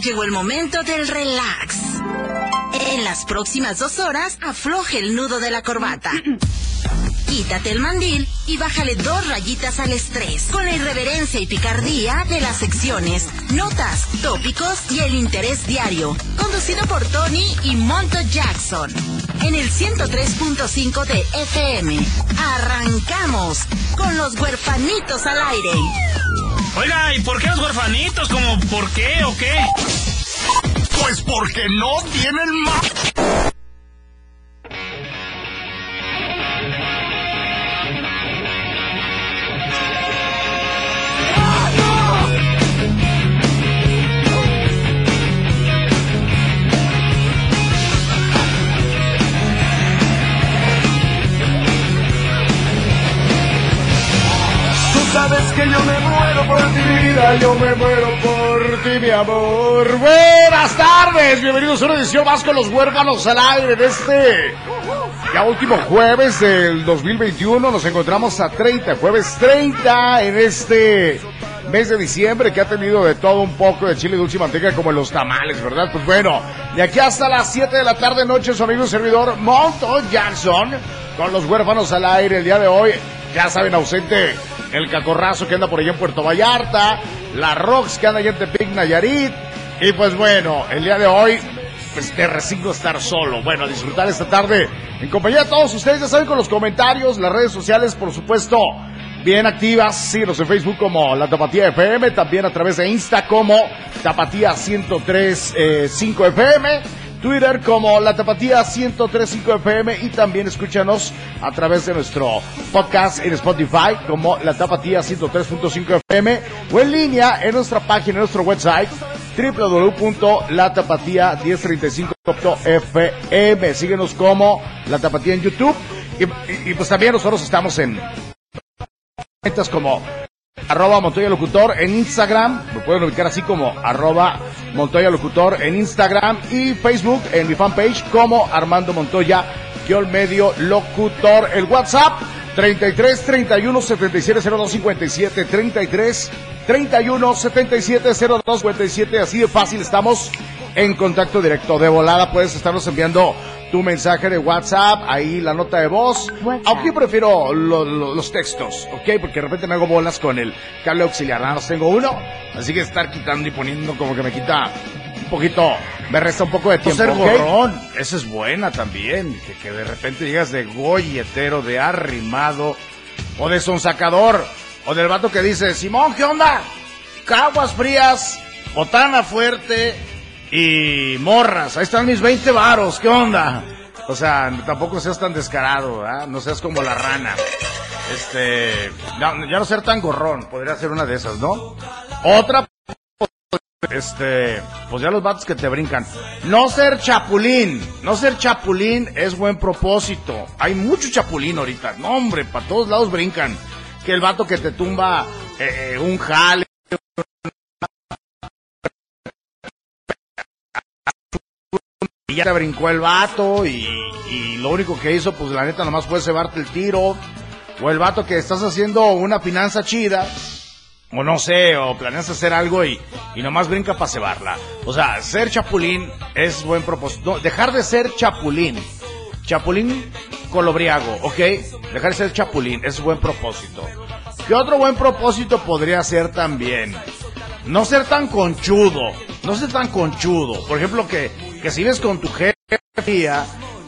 Llegó el momento del relax. En las próximas dos horas, afloje el nudo de la corbata. Quítate el mandil y bájale dos rayitas al estrés con la irreverencia y picardía de las secciones, notas, tópicos y el interés diario. Conducido por Tony y Monto Jackson. En el 103.5 de FM. Arrancamos con los huerfanitos al aire. Oiga, ¿y por qué los huerfanitos? ¿Como por qué o qué? Pues porque no tienen más. Yo me muero por ti, mi amor. Buenas tardes, bienvenidos a una edición más con los huérfanos al aire de este ya último jueves del 2021. Nos encontramos a 30, jueves 30 en este mes de diciembre que ha tenido de todo un poco de chile dulce y manteca como en los tamales, ¿verdad? Pues bueno, de aquí hasta las 7 de la tarde, noche, su amigo servidor Monto Jackson con los huérfanos al aire el día de hoy. Ya saben, ausente el Cacorrazo que anda por allá en Puerto Vallarta, la Rox que anda allá en Tepic, Nayarit. Y pues bueno, el día de hoy, pues te resigno estar solo. Bueno, a disfrutar esta tarde en compañía de todos ustedes, ya saben, con los comentarios, las redes sociales, por supuesto, bien activas. Síguenos en Facebook como La Tapatía FM, también a través de Insta como Tapatía 1035 FM. Twitter como La Tapatía 1035 FM y también escúchanos a través de nuestro podcast en Spotify como La Tapatía 103.5 FM o en línea en nuestra página, en nuestro website www.latapatía1035.fm. Síguenos como La Tapatía en YouTube y, pues también nosotros estamos en como arroba Montoya Locutor en Instagram, me pueden ubicar así como arroba Montoya Locutor en Instagram y Facebook en mi fanpage como Armando Montoya, guion medio locutor. El WhatsApp 33 31 77 02 57 33 31 77 02 57 así de fácil estamos en contacto directo de volada puedes estarnos enviando tu mensaje de WhatsApp, ahí la nota de voz. WhatsApp. Aunque prefiero lo, lo, los textos, ¿ok? Porque de repente me hago bolas con el cable auxiliar. Nada más tengo uno, así que estar quitando y poniendo como que me quita un poquito, me resta un poco de tiempo. ser ¿okay? gorrón, esa es buena también. Que, que de repente llegas de goyetero, de arrimado, o de sonsacador, o del vato que dice, Simón, ¿qué onda? Caguas frías, botana fuerte, y morras, ahí están mis 20 varos, ¿qué onda? O sea, tampoco seas tan descarado, ¿eh? no seas como la rana. Este, ya no ser tan gorrón, podría ser una de esas, ¿no? Otra, este, pues ya los vatos que te brincan. No ser chapulín, no ser chapulín es buen propósito. Hay mucho chapulín ahorita, no hombre, para todos lados brincan. Que el vato que te tumba eh, un jale, y ya te brincó el vato y, y, lo único que hizo, pues la neta nomás fue cebarte el tiro. O el vato que estás haciendo una finanza chida, o no sé, o planeas hacer algo y, y nomás brinca para cebarla. O sea, ser chapulín es buen propósito. No, dejar de ser chapulín. Chapulín colobriago, ¿ok? Dejar de ser chapulín es buen propósito. ¿Qué otro buen propósito podría ser también? No ser tan conchudo, no ser tan conchudo. Por ejemplo, que, que si ves con tu jefe,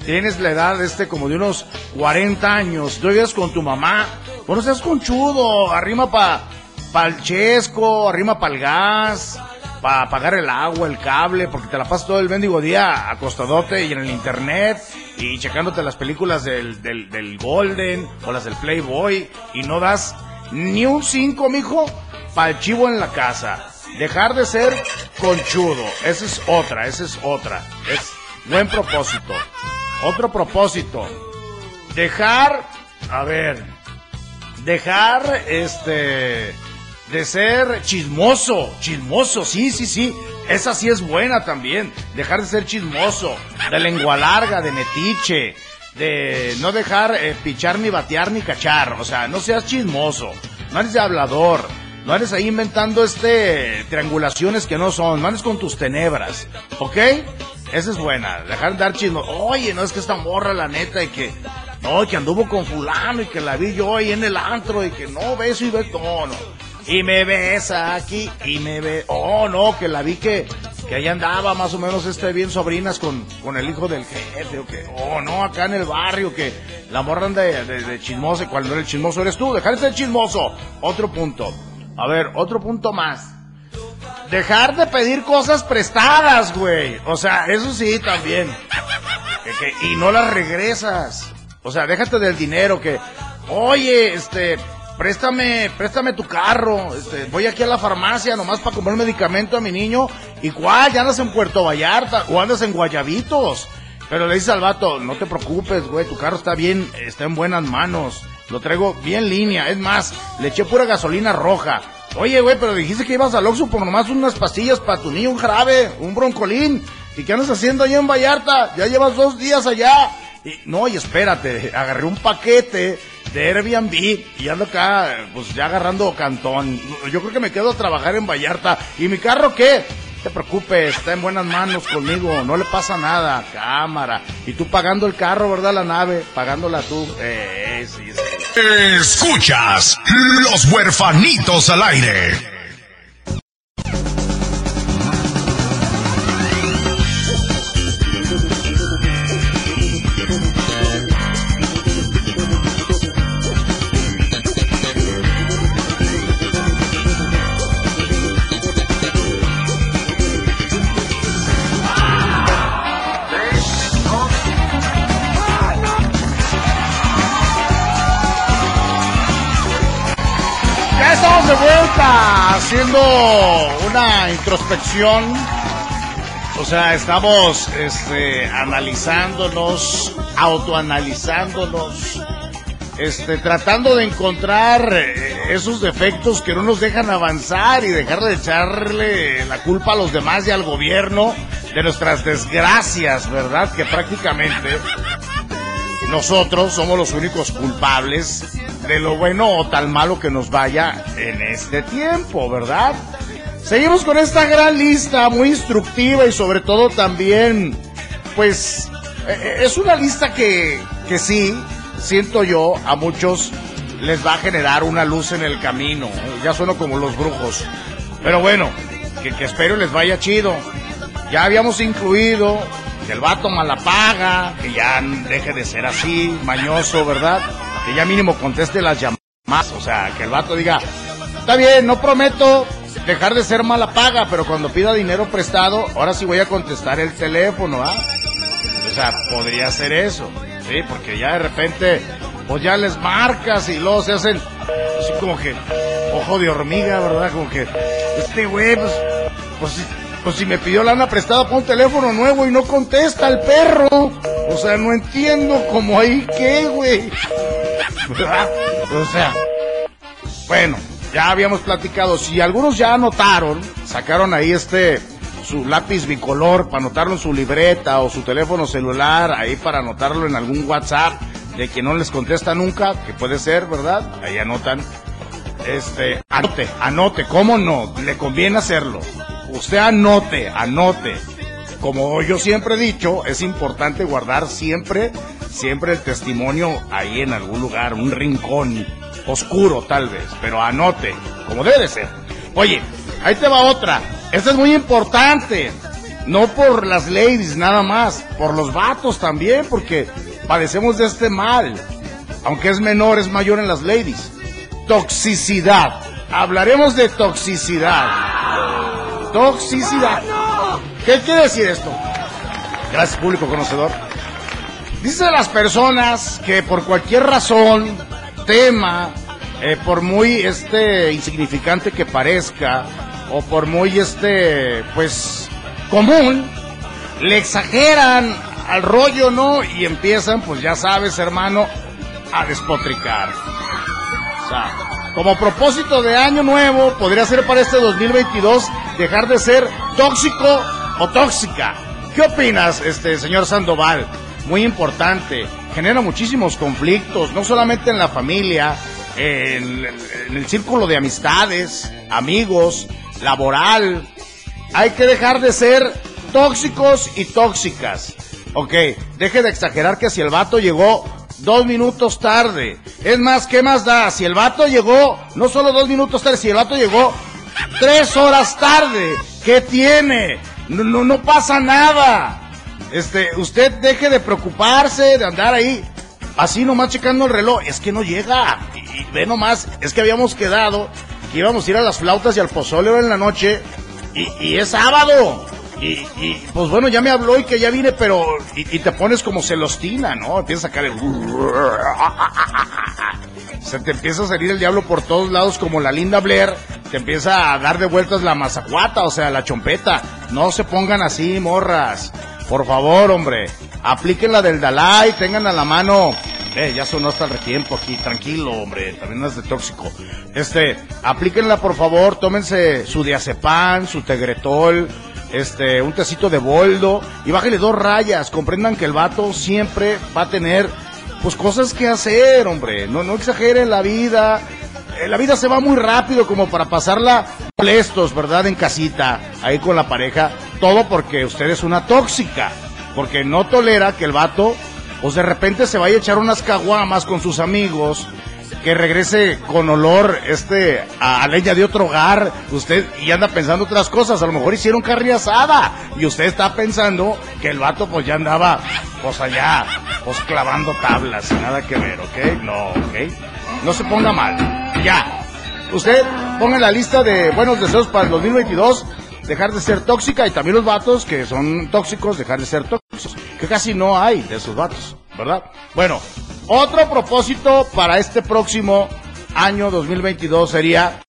tienes la edad este como de unos 40 años, tú vives con tu mamá, pues no seas conchudo, arrima pa, pa el chesco, arrima pa el gas, para pagar el agua, el cable, porque te la pasas todo el mendigo día acostadote y en el internet y checándote las películas del, del, del Golden o las del Playboy y no das ni un 5, mijo, para el chivo en la casa. Dejar de ser conchudo. Esa es otra, esa es otra. Es buen propósito. Otro propósito. Dejar, a ver, dejar este de ser chismoso, chismoso, sí, sí, sí. Esa sí es buena también. Dejar de ser chismoso, de lengua larga, de metiche, de no dejar eh, pichar ni batear ni cachar. O sea, no seas chismoso, no eres de hablador. No andes ahí inventando este triangulaciones que no son, no andes con tus tenebras, ¿ok? Esa es buena, dejar de dar chismo. Oye, no es que esta morra, la neta, y que, no, que anduvo con fulano y que la vi yo ahí en el antro y que no, beso y beso, no, no. Y me besa aquí y me ve, oh no, que la vi que, que ahí andaba más o menos este bien sobrinas con, con el hijo del jefe, o que, oh no, acá en el barrio, que la morra anda de, de, de chismoso y cuando el chismoso eres tú, dejar de ser chismoso. Otro punto. A ver, otro punto más. Dejar de pedir cosas prestadas, güey. O sea, eso sí también. Y no las regresas. O sea, déjate del dinero que, oye, este, préstame, préstame tu carro. Este, voy aquí a la farmacia nomás para comprar medicamento a mi niño. ¿Y cuál? Ya andas en Puerto Vallarta o andas en Guayabitos. Pero le dices al vato, no te preocupes, güey, tu carro está bien, está en buenas manos. Lo traigo bien línea. Es más, le eché pura gasolina roja. Oye, güey, pero dijiste que ibas al Oxxo por nomás unas pastillas para tu niño, un jarabe, un broncolín. ¿Y qué andas haciendo allá en Vallarta? Ya llevas dos días allá. Y, no, y espérate, agarré un paquete de Airbnb y ando acá, pues ya agarrando cantón. Yo creo que me quedo a trabajar en Vallarta. ¿Y mi carro qué? Te preocupes, está en buenas manos conmigo, no le pasa nada, cámara. Y tú pagando el carro, ¿verdad? La nave, pagándola tú. Eh, sí, sí. Escuchas Los Huerfanitos al aire. De vuelta haciendo una introspección. O sea, estamos este, analizándonos, autoanalizándonos, este, tratando de encontrar eh, esos defectos que no nos dejan avanzar y dejar de echarle la culpa a los demás y al gobierno de nuestras desgracias, ¿verdad? Que prácticamente nosotros somos los únicos culpables de lo bueno o tal malo que nos vaya en este tiempo, ¿verdad? Seguimos con esta gran lista muy instructiva y sobre todo también, pues, eh, es una lista que, que sí, siento yo, a muchos les va a generar una luz en el camino. Ya sueno como los brujos. Pero bueno, que, que espero les vaya chido. Ya habíamos incluido que el vato malapaga, que ya deje de ser así, mañoso, ¿verdad? Que ya mínimo conteste las llamadas, o sea, que el vato diga, está bien, no prometo dejar de ser malapaga, pero cuando pida dinero prestado, ahora sí voy a contestar el teléfono, ¿ah? O sea, podría ser eso, ¿sí? Porque ya de repente, pues ya les marcas y luego se hacen así como que ojo de hormiga, ¿verdad? Como que este güey, pues, pues, pues si me pidió lana prestada por un teléfono nuevo y no contesta el perro. O sea, no entiendo cómo ahí qué, güey. ¿Verdad? O sea, bueno, ya habíamos platicado. Si algunos ya anotaron, sacaron ahí este su lápiz bicolor para anotarlo en su libreta o su teléfono celular, ahí para anotarlo en algún WhatsApp de que no les contesta nunca, que puede ser, ¿verdad? Ahí anotan. Este, anote, anote, ¿cómo no? Le conviene hacerlo. Usted anote, anote. Como yo siempre he dicho, es importante guardar siempre, siempre el testimonio ahí en algún lugar, un rincón oscuro tal vez, pero anote, como debe de ser. Oye, ahí te va otra. Esta es muy importante. No por las ladies nada más, por los vatos también, porque padecemos de este mal. Aunque es menor, es mayor en las ladies. Toxicidad. Hablaremos de toxicidad. Toxicidad. ¿Qué quiere decir esto? Gracias, público conocedor. Dice las personas que por cualquier razón, tema, eh, por muy este insignificante que parezca, o por muy este, pues, común, le exageran al rollo, ¿no? Y empiezan, pues ya sabes, hermano, a despotricar. O sea, como propósito de año nuevo, podría ser para este 2022 dejar de ser tóxico o tóxica. ¿Qué opinas, este señor Sandoval? Muy importante. Genera muchísimos conflictos, no solamente en la familia, en, en el círculo de amistades, amigos, laboral. Hay que dejar de ser tóxicos y tóxicas. Ok, deje de exagerar que si el vato llegó dos minutos tarde. Es más, ¿qué más da? Si el vato llegó, no solo dos minutos tarde, si el vato llegó tres horas tarde, ¿qué tiene? No, no, no pasa nada. Este, usted deje de preocuparse, de andar ahí, así nomás checando el reloj. Es que no llega. Y, ve nomás, es que habíamos quedado que íbamos a ir a las flautas y al pozole en la noche. Y es sábado. Y, y, pues bueno, ya me habló y que ya vine, pero. Y, y te pones como celostina, ¿no? Empieza a sacar el. Se te empieza a salir el diablo por todos lados como la linda Blair. Te empieza a dar de vueltas la mazacuata, o sea, la chompeta. No se pongan así, morras. Por favor, hombre. Apliquen la del Dalai, tengan a la mano. Eh, ya sonó hasta el retiempo aquí, tranquilo, hombre, también no es de tóxico. Este, aplíquenla por favor, tómense su diazepam, su tegretol, este, un tecito de boldo y bájenle dos rayas. Comprendan que el vato siempre va a tener, pues, cosas que hacer, hombre. No, no exageren la vida. Eh, La vida se va muy rápido como para pasarla molestos, ¿verdad? En casita, ahí con la pareja. Todo porque usted es una tóxica. Porque no tolera que el vato, pues de repente se vaya a echar unas caguamas con sus amigos que regrese con olor este a, leña de otro hogar, usted y anda pensando otras cosas, a lo mejor hicieron carne y usted está pensando que el vato pues ya andaba pues allá, pues clavando tablas, nada que ver, ¿ok? No, ¿ok? No se ponga mal, ya. Usted ponga en la lista de buenos deseos para el 2022 dejar de ser tóxica. Y también los vatos que son tóxicos dejar de ser tóxicos, que casi no hay de esos vatos, ¿verdad? Bueno, otro propósito para este próximo año 2022 sería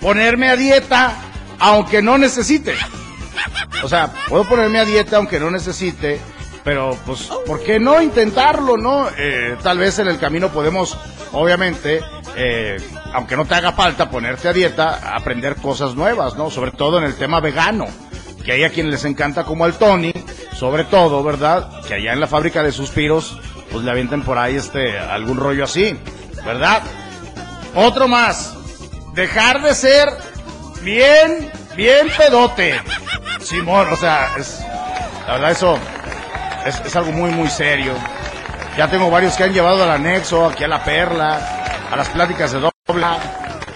ponerme a dieta aunque no necesite. O sea, puedo ponerme a dieta aunque no necesite, pero pues, ¿por qué no intentarlo, no? Eh, tal vez en el camino podemos, obviamente, eh, aunque no te haga falta ponerte a dieta, aprender cosas nuevas, ¿no? Sobre todo en el tema vegano, que hay a quienes les encanta como al Tony, sobre todo, ¿verdad? Que allá en la fábrica de suspiros, pues le avienten por ahí este, algún rollo así, ¿verdad? Otro más, dejar de ser bien, bien pedote. Simón, o sea, es, la verdad eso es, es algo muy, muy serio. Ya tengo varios que han llevado al anexo, aquí a la perla, a las pláticas de doble.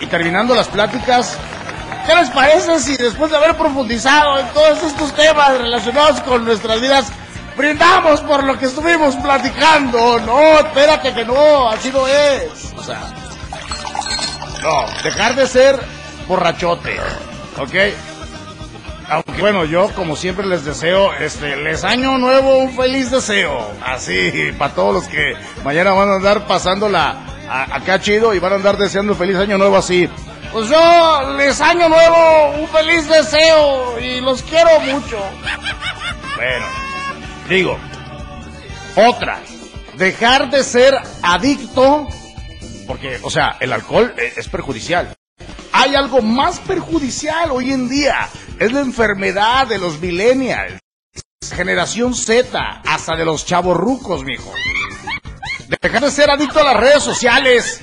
Y terminando las pláticas, ¿qué les parece si después de haber profundizado en todos estos temas relacionados con nuestras vidas, brindamos por lo que estuvimos platicando? No, espérate que no, así no es. O sea, no, dejar de ser borrachote, ¿ok? Aunque bueno, yo como siempre les deseo, este, les año nuevo un feliz deseo. Así, para todos los que mañana van a andar pasándola a- acá chido y van a andar deseando feliz año nuevo así. Pues yo les año nuevo un feliz deseo y los quiero mucho. Bueno, digo, otra, dejar de ser adicto, porque, o sea, el alcohol eh, es perjudicial. Hay algo más perjudicial hoy en día. Es la enfermedad de los millennials. Generación Z, hasta de los chavos rucos, mijo. Dejar de ser adicto a las redes sociales.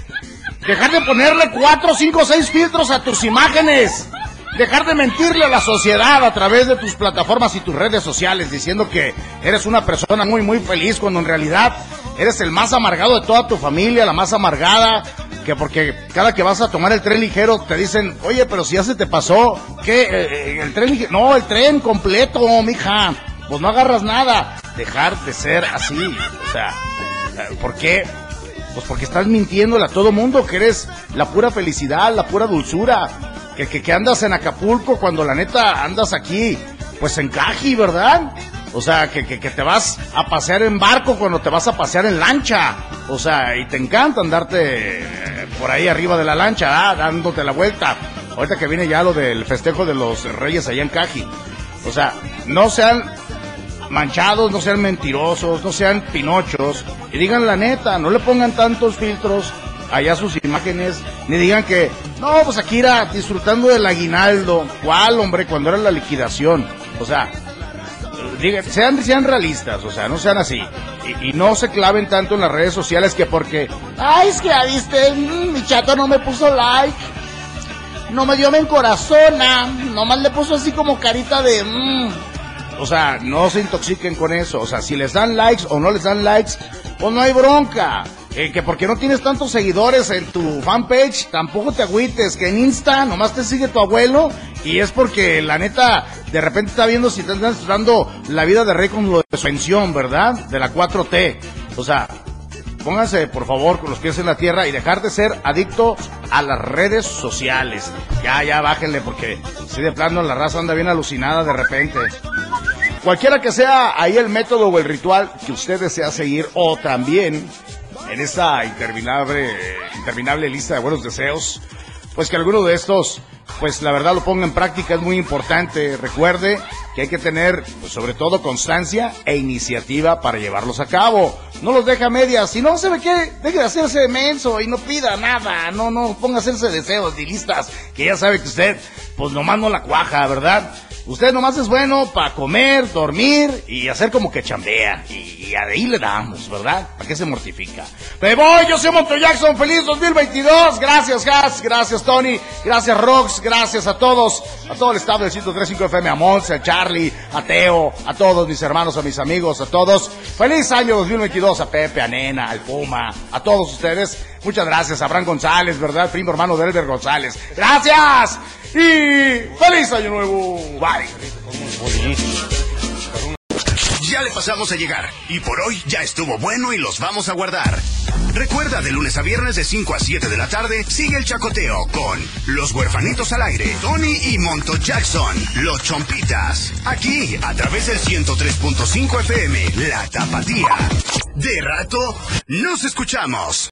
Dejar de ponerle cuatro, cinco, seis filtros a tus imágenes. Dejar de mentirle a la sociedad a través de tus plataformas y tus redes sociales diciendo que eres una persona muy, muy feliz cuando en realidad eres el más amargado de toda tu familia, la más amargada, que porque cada que vas a tomar el tren ligero te dicen, oye, pero si ya se te pasó, ¿qué? Eh, eh, el tren ligero, no, el tren completo, mija, pues no agarras nada. Dejar de ser así, o sea, ¿por qué? Pues porque estás mintiéndole a todo mundo que eres la pura felicidad, la pura dulzura, que, que, que andas en Acapulco cuando la neta andas aquí, pues en Caji, ¿verdad? O sea, que, que, te vas a pasear en barco cuando te vas a pasear en lancha. O sea, y te encanta andarte eh, por ahí arriba de la lancha, ah, dándote la vuelta. Ahorita que viene ya lo del festejo de los reyes allá en Caji. O sea, no sean manchados, no sean mentirosos, no sean pinochos, y digan la neta, no le pongan tantos filtros allá sus imágenes, ni digan que, no, pues era disfrutando del aguinaldo, ¿cuál, hombre, cuando era la liquidación? O sea, digan, sean, sean realistas, o sea, no sean así. Y, no se claven tanto en las redes sociales que porque, ay, es que ya viste, mm, mi chato no me puso like, no me dio me encorazona, nomás le puso así como carita de... Mmm. O sea, no se intoxiquen con eso. O sea, si les dan likes o no les dan likes, pues no hay bronca. Eh, que porque no tienes tantos seguidores en tu fanpage, tampoco te agüites, que en Insta nomás te sigue tu abuelo y es porque la neta de repente está viendo si te están dando la vida de rey lo de su pensión, ¿verdad? De la 4T. O sea, pónganse por favor con los pies en la tierra y dejar de ser adicto a las redes sociales. Ya, ya, bájenle porque si de plano la raza anda bien alucinada de repente. Cualquiera que sea ahí el método o el ritual que usted desea seguir o también en esta interminable, interminable lista de buenos deseos, pues que alguno de estos, pues la verdad lo ponga en práctica es muy importante. Recuerde que hay que tener, pues, sobre todo, constancia e iniciativa para llevarlos a cabo. No los deja medias. Si no se ve qué, deje de hacerse menso y no pida nada. No, no ponga a hacerse deseos ni listas, que ya sabe que usted, pues nomás no la cuaja, ¿verdad? Usted nomás es bueno para comer, dormir y hacer como que chambea. Y, ahí le damos, ¿verdad? ¿Para qué se mortifica? Me voy, yo soy Monto Jackson, feliz 2022. Gracias, Gas, gracias, Tony, gracias, Rox, gracias a todos, a todo el staff del 103.5 FM, a Monse, a Charlie, a Teo, a todos mis hermanos, a mis amigos, a todos. Feliz año 2022 a Pepe, a Nena, al Puma, a todos ustedes. Muchas gracias a Fran González, ¿verdad? Primo hermano de Elber González. ¡Gracias! Y feliz año nuevo. Bye. Ya le pasamos a llegar y por hoy ya estuvo bueno y los vamos a guardar. Recuerda de lunes a viernes de 5 a 7 de la tarde sigue el chacoteo con Los Huerfanitos al Aire, Tony y Monto Jackson, Los Chompitas. Aquí a través del 103.5 FM, La Tapatía. De rato nos escuchamos.